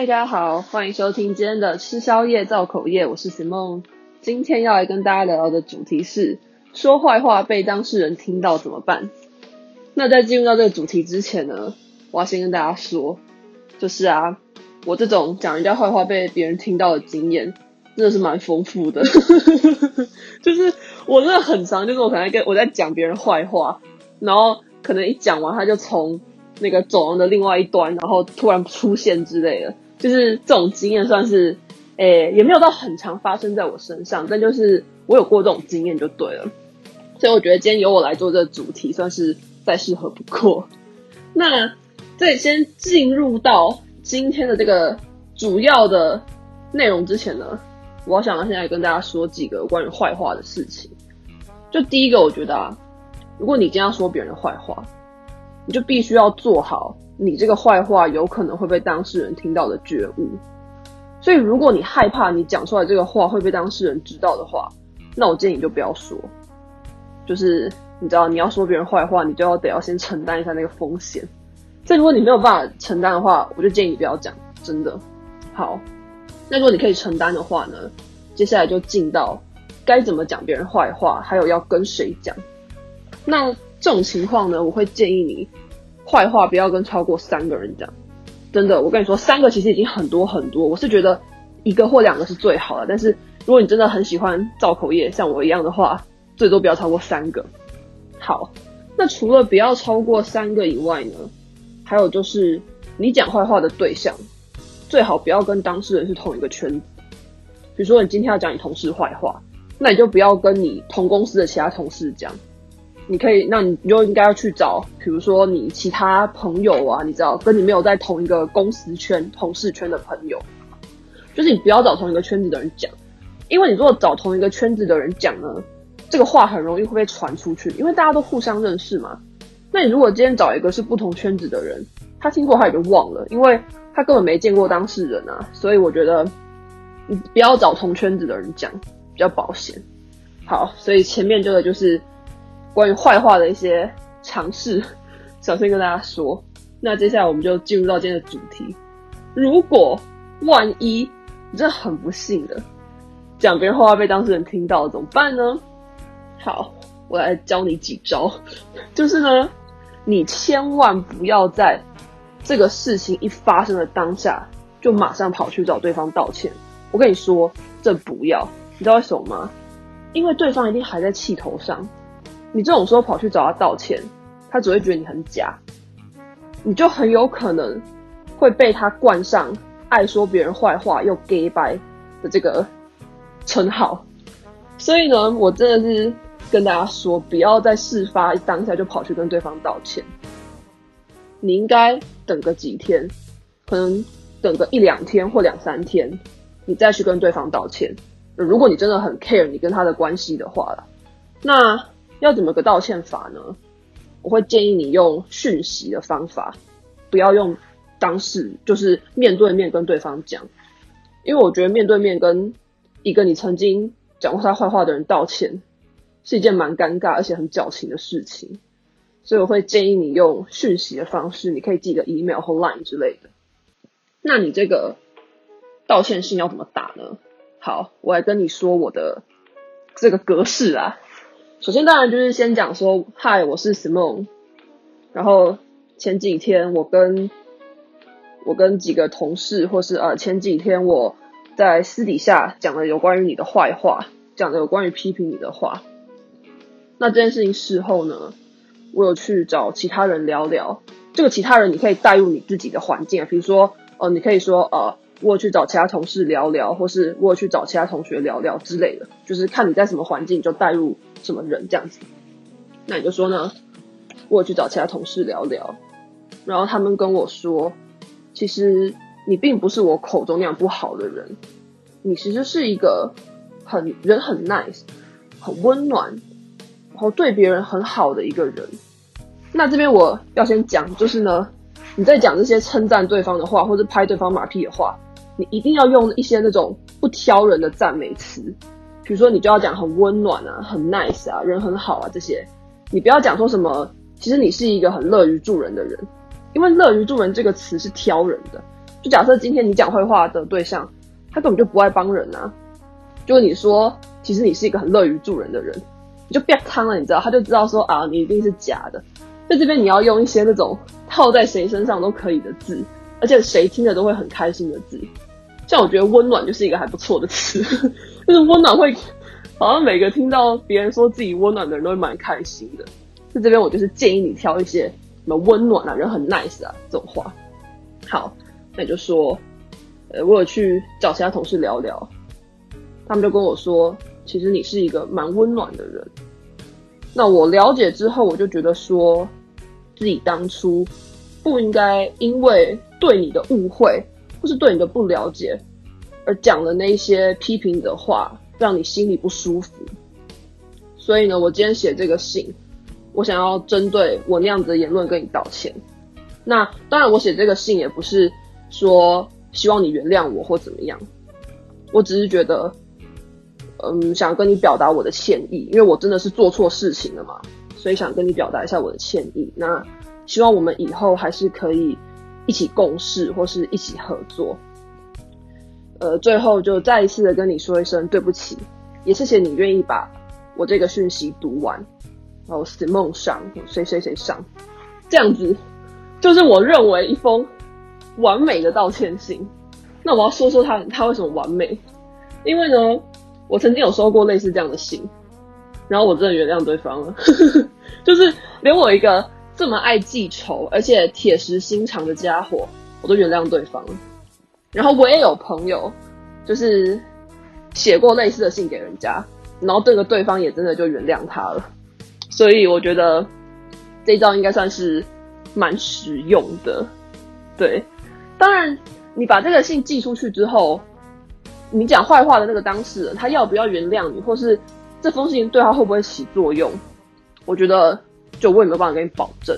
嗨，大家好，欢迎收听今天的吃宵夜造口业，我是 Simon。今天要来跟大家聊聊的主题是说坏话被当事人听到怎么办？那在进入到这个主题之前呢，我要先跟大家说，就是啊，我这种讲人家坏话被别人听到的经验真的是蛮丰富的，就是我真的很常，就是我可能跟我在讲别人坏话，然后可能一讲完他就从。那个走廊的另外一端，然后突然出现之类的，就是这种经验算是，诶、也没有到很常发生在我身上，但就是我有过这种经验就对了。所以我觉得今天由我来做这个主题，算是再适合不过。那在先进入到今天的这个主要的内容之前呢，我要想要现在跟大家说几个关于坏话的事情。就第一个，我觉得啊，如果你今天要说别人的坏话。你就必须要做好你这个坏话有可能会被当事人听到的觉悟。所以，如果你害怕你讲出来这个话会被当事人知道的话，那我建议你就不要说。就是你知道你要说别人坏话，你就要得要先承担一下那个风险。所以，如果你没有办法承担的话，我就建议你不要讲。真的。好，那如果你可以承担的话呢？接下来就进到该怎么讲别人坏话，还有要跟谁讲。那。这种情况呢，我会建议你坏话不要跟超过三个人讲。真的，我跟你说，三个其实已经很多很多。我是觉得一个或两个是最好的，但是如果你真的很喜欢造口业，像我一样的话，最多不要超过三个。好，那除了不要超过三个以外呢，还有就是你讲坏话的对象最好不要跟当事人是同一个圈子。比如说，你今天要讲你同事坏话，那你就不要跟你同公司的其他同事讲。你可以，那你就应该要去找，比如说你其他朋友啊，你知道，跟你没有在同一个公司圈、同事圈的朋友，就是你不要找同一个圈子的人讲，因为你如果找同一个圈子的人讲呢，这个话很容易会被传出去，因为大家都互相认识嘛。那你如果今天找一个是不同圈子的人，他听过他也就忘了，因为他根本没见过当事人啊。所以我觉得你不要找同圈子的人讲，比较保险。好，所以前面这个就是。关于坏话的一些尝试，想先跟大家说。那接下来我们就进入到今天的主题。如果万一你真的很不幸的讲别人坏话被当事人听到了，怎么办呢？好，我来教你几招。就是呢，你千万不要在这个事情一发生的当下就马上跑去找对方道歉。我跟你说，这不要。你知道为什么吗？因为对方一定还在气头上。你这种时候跑去找他道歉，他只会觉得你很假，你就很有可能会被他冠上爱说别人坏话又 gay 掰的这个称号。所以呢，我真的是跟大家说，不要在事发当下就跑去跟对方道歉。你应该等个几天，可能等个一两天或两三天，你再去跟对方道歉。如果你真的很 care 你跟他的关系的话了，那。要怎么个道歉法呢？我会建议你用讯息的方法，不要用当事，就是面对面跟对方讲，因为我觉得面对面跟一个你曾经讲过他坏话的人道歉，是一件蛮尴尬而且很矫情的事情，所以我会建议你用讯息的方式，你可以寄个 email 或 line 之类的。那你这个道歉信要怎么打呢？好，我来跟你说我的这个格式啊。首先，当然就是先讲说，嗨，我是 Simon。然后前几天我跟我跟几个同事，或是呃前几天我在私底下讲了有关于你的坏话，讲了有关于批评你的话。那这件事情事后呢，我有去找其他人聊聊。这个其他人你可以带入你自己的环境啊，比如说，呃，你可以说，呃，我去找其他同事聊聊，或是我去找其他同学聊聊之类的，就是看你在什么环境就带入。什么人这样子？那你就说呢？我去找其他同事聊聊，然后他们跟我说，其实你并不是我口中那样不好的人，你其实是一个很人很 nice、很温暖，然后对别人很好的一个人。那这边我要先讲，就是呢，你在讲这些称赞对方的话，或者拍对方马屁的话，你一定要用一些那种不挑人的赞美词。比如说，你就要讲很温暖啊，很 nice 啊，人很好啊，这些，你不要讲说什么。其实你是一个很乐于助人的人，因为乐于助人这个词是挑人的。就假设今天你讲坏话的对象，他根本就不爱帮人啊。就你说，其实你是一个很乐于助人的人，你就变汤了，你知道，他就知道说啊，你一定是假的。在这边你要用一些那种套在谁身上都可以的字，而且谁听了都会很开心的字。像我觉得温暖就是一个还不错的词，就是温暖会好像每个听到别人说自己温暖的人都会蛮开心的。在这边我就是建议你挑一些什么温暖啊，人很 nice 啊这种话。好，那就说，呃，我有去找其他同事聊聊。他们就跟我说，其实你是一个蛮温暖的人。那我了解之后，我就觉得说，自己当初不应该因为对你的误会或是对你的不了解而讲了那些批评的话，让你心里不舒服。所以呢，我今天写这个信，我想要针对我那样子的言论跟你道歉。那当然，我写这个信也不是说希望你原谅我或怎么样，我只是觉得。嗯，想跟你表达我的歉意，因为我真的是做错事情了嘛，所以想跟你表达一下我的歉意。那希望我们以后还是可以一起共事或是一起合作。呃，最后就再一次的跟你说一声对不起，也谢谢你愿意把我这个讯息读完，然后 Simone 上谁谁谁上，这样子就是我认为一封完美的道歉信。那我要说说他他为什么完美，因为呢。我曾经有收过类似这样的信，然后我真的原谅对方了，就是连我一个这么爱记仇而且铁石心肠的家伙，我都原谅对方。然后我也有朋友，就是写过类似的信给人家，然后这个对方也真的就原谅他了。所以我觉得这一招应该算是蛮实用的。对，当然你把这个信寄出去之后。你讲坏话的那个当事人，他要不要原谅你，或是这封信对他会不会起作用？我觉得，就我也没有办法给你保证。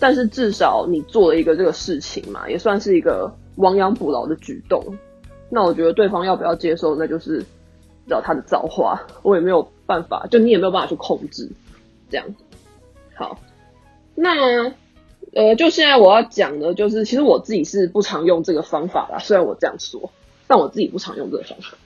但是至少你做了一个这个事情嘛，也算是一个亡羊补牢的举动。那我觉得对方要不要接受，那就是找他的造化，我也没有办法，就你也没有办法去控制。这样，好，那呃，就现在我要讲的，就是其实我自己是不常用这个方法啦，虽然我这样说。但我自己不常用这个方法。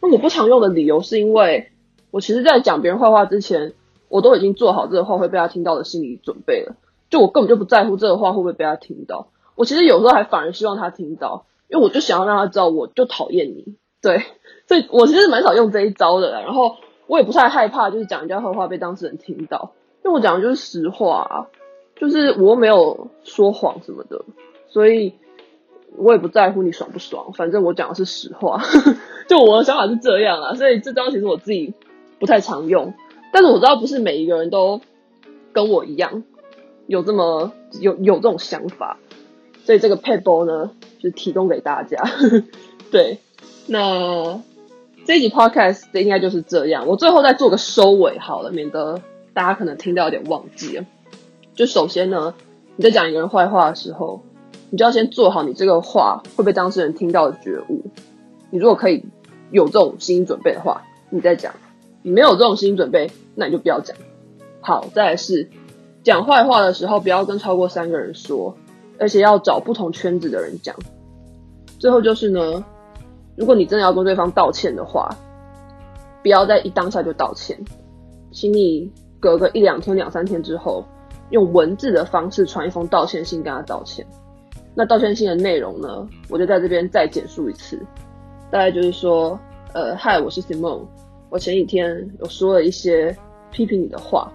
那我不常用的理由是因为我其实，在讲别人坏话之前，我都已经做好这个话会被他听到的心理准备了。就我根本就不在乎这个话会不会被他听到。我其实有时候还反而希望他听到，因为我就想要让他知道，我就讨厌你。对，所以我其实蛮少用这一招的。然后我也不太害怕，就是讲人家坏话被当事人听到，因为我讲的就是实话啊，就是我没有说谎什么的，所以。我也不在乎你爽不爽，反正我讲的是实话，就我的想法是这样啊，所以这招其实我自己不太常用，但是我知道不是每一个人都跟我一样有这么有有这种想法，所以这个撇步呢就提供给大家。对，那这一集 podcast 应该就是这样，我最后再做个收尾好了，免得大家可能听到有点忘记了。就首先呢，你在讲一个人坏话的时候。你就要先做好你这个话会被当事人听到的觉悟。你如果可以有这种心理准备的话，你再讲；你没有这种心理准备，那你就不要讲。好，再来是讲坏话的时候，不要跟超过三个人说，而且要找不同圈子的人讲。最后就是呢，如果你真的要跟对方道歉的话，不要在一当下就道歉，请你隔个一两天、两三天之后，用文字的方式传一封道歉信跟他道歉。那道歉信的内容呢，我就在这边再简述一次，大概就是说，呃，嗨，我是 Simon 我前几天有说了一些批评你的话，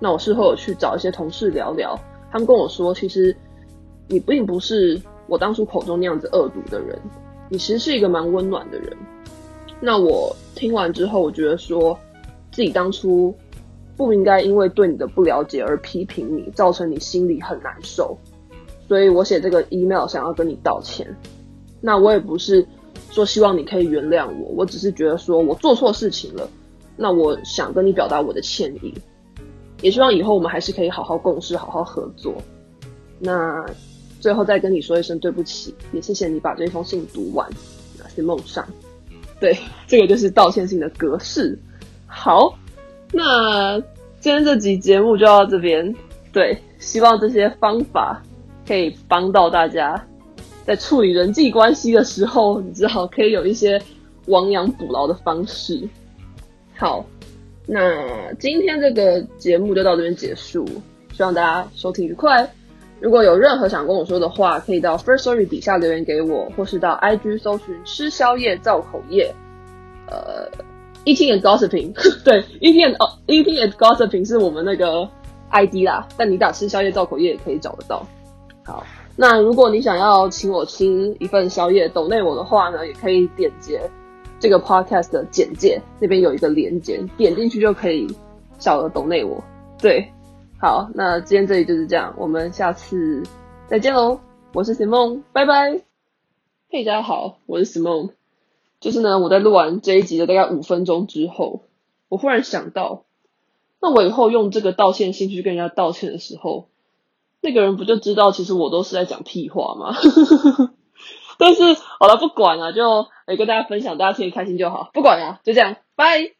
那我事后有去找一些同事聊聊，他们跟我说，其实你并不是我当初口中那样子恶毒的人，你其实是一个蛮温暖的人。那我听完之后，我觉得说自己当初不应该因为对你的不了解而批评你，造成你心里很难受。所以我写这个 email 想要跟你道歉，那我也不是说希望你可以原谅我，我只是觉得说我做错事情了，那我想跟你表达我的歉意，也希望以后我们还是可以好好共事，好好合作。那最后再跟你说一声对不起，也谢谢你把这封信读完。那是梦上，对，这个就是道歉信的格式。好，那今天这集节目就到这边，对，希望这些方法。可以帮到大家，在处理人际关系的时候，你知道可以有一些亡羊补牢的方式。好，那今天这个节目就到这边结束，希望大家收听愉快。如果有任何想跟我说的话，可以到 First Story 底下留言给我，或是到 IG 搜寻吃宵夜造口业，呃，Eating and Gossiping，对，Eating and Eating and Gossiping 是我们那个 ID 啦，但你打吃宵夜造口业也可以找得到。好，那如果你想要请我吃一份宵夜，抖内我的话呢，也可以点击这个 Podcast 的简介，那边有一个连结，点进去就可以小额抖内我。对。好，那今天这里就是这样，我们下次再见喽。我是 Simon，拜拜。嘿，大家好，我是 Simon，。就是呢，我在录完这一集的大概五分钟之后，我忽然想到，那我以后用这个道歉信去跟人家道歉的时候，那个人不就知道其实我都是在讲屁话吗？但是好了，不管了，就也跟大家分享，大家听得开心就好。不管了，就这样，拜。